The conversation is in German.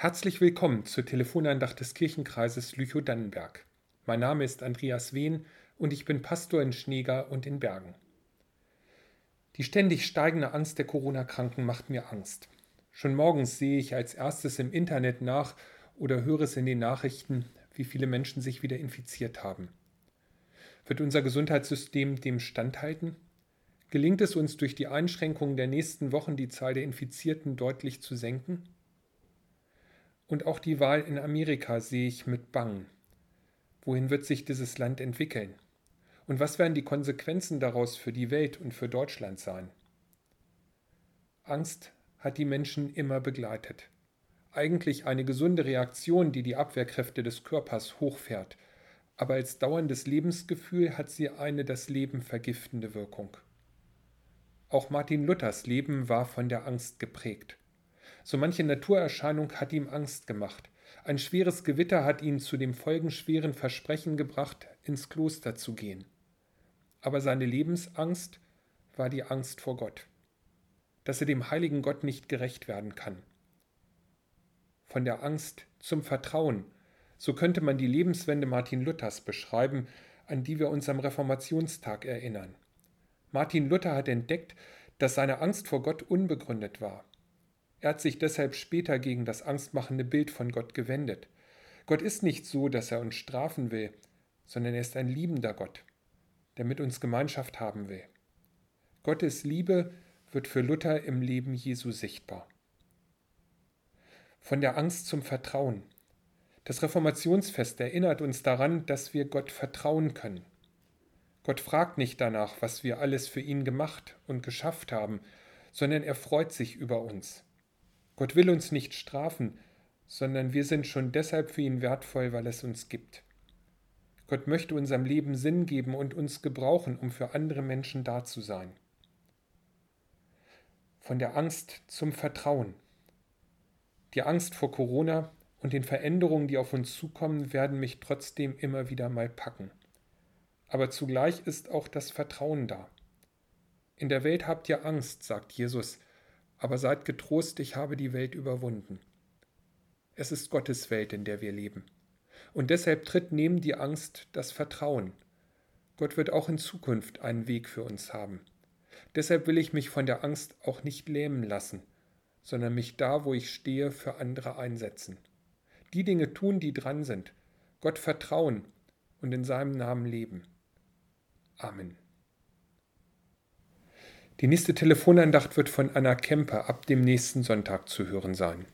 Herzlich willkommen zur Telefonandacht des Kirchenkreises Lüchow-Dannenberg. Mein Name ist Andreas Wehn und ich bin Pastor in Schneeger und in Bergen. Die ständig steigende Angst der Corona-Kranken macht mir Angst. Schon morgens sehe ich als erstes im Internet nach oder höre es in den Nachrichten, wie viele Menschen sich wieder infiziert haben. Wird unser Gesundheitssystem dem standhalten? Gelingt es uns durch die Einschränkungen der nächsten Wochen die Zahl der Infizierten deutlich zu senken? Und auch die Wahl in Amerika sehe ich mit Bangen. Wohin wird sich dieses Land entwickeln? Und was werden die Konsequenzen daraus für die Welt und für Deutschland sein? Angst hat die Menschen immer begleitet. Eigentlich eine gesunde Reaktion, die die Abwehrkräfte des Körpers hochfährt, aber als dauerndes Lebensgefühl hat sie eine das Leben vergiftende Wirkung. Auch Martin Luthers Leben war von der Angst geprägt. So manche Naturerscheinung hat ihm Angst gemacht. Ein schweres Gewitter hat ihn zu dem folgenschweren Versprechen gebracht, ins Kloster zu gehen. Aber seine Lebensangst war die Angst vor Gott, dass er dem heiligen Gott nicht gerecht werden kann. Von der Angst zum Vertrauen, so könnte man die Lebenswende Martin Luthers beschreiben, an die wir uns am Reformationstag erinnern. Martin Luther hat entdeckt, dass seine Angst vor Gott unbegründet war. Er hat sich deshalb später gegen das angstmachende Bild von Gott gewendet. Gott ist nicht so, dass er uns strafen will, sondern er ist ein liebender Gott, der mit uns Gemeinschaft haben will. Gottes Liebe wird für Luther im Leben Jesu sichtbar. Von der Angst zum Vertrauen. Das Reformationsfest erinnert uns daran, dass wir Gott vertrauen können. Gott fragt nicht danach, was wir alles für ihn gemacht und geschafft haben, sondern er freut sich über uns. Gott will uns nicht strafen, sondern wir sind schon deshalb für ihn wertvoll, weil es uns gibt. Gott möchte unserem Leben Sinn geben und uns gebrauchen, um für andere Menschen da zu sein. Von der Angst zum Vertrauen. Die Angst vor Corona und den Veränderungen, die auf uns zukommen, werden mich trotzdem immer wieder mal packen. Aber zugleich ist auch das Vertrauen da. In der Welt habt ihr Angst, sagt Jesus, aber seid getrost, ich habe die Welt überwunden. Es ist Gottes Welt, in der wir leben. Und deshalb tritt neben die Angst das Vertrauen. Gott wird auch in Zukunft einen Weg für uns haben. Deshalb will ich mich von der Angst auch nicht lähmen lassen, sondern mich da, wo ich stehe, für andere einsetzen. Die Dinge tun, die dran sind, Gott vertrauen und in seinem Namen leben. Amen. Die nächste Telefonandacht wird von Anna Kemper ab dem nächsten Sonntag zu hören sein.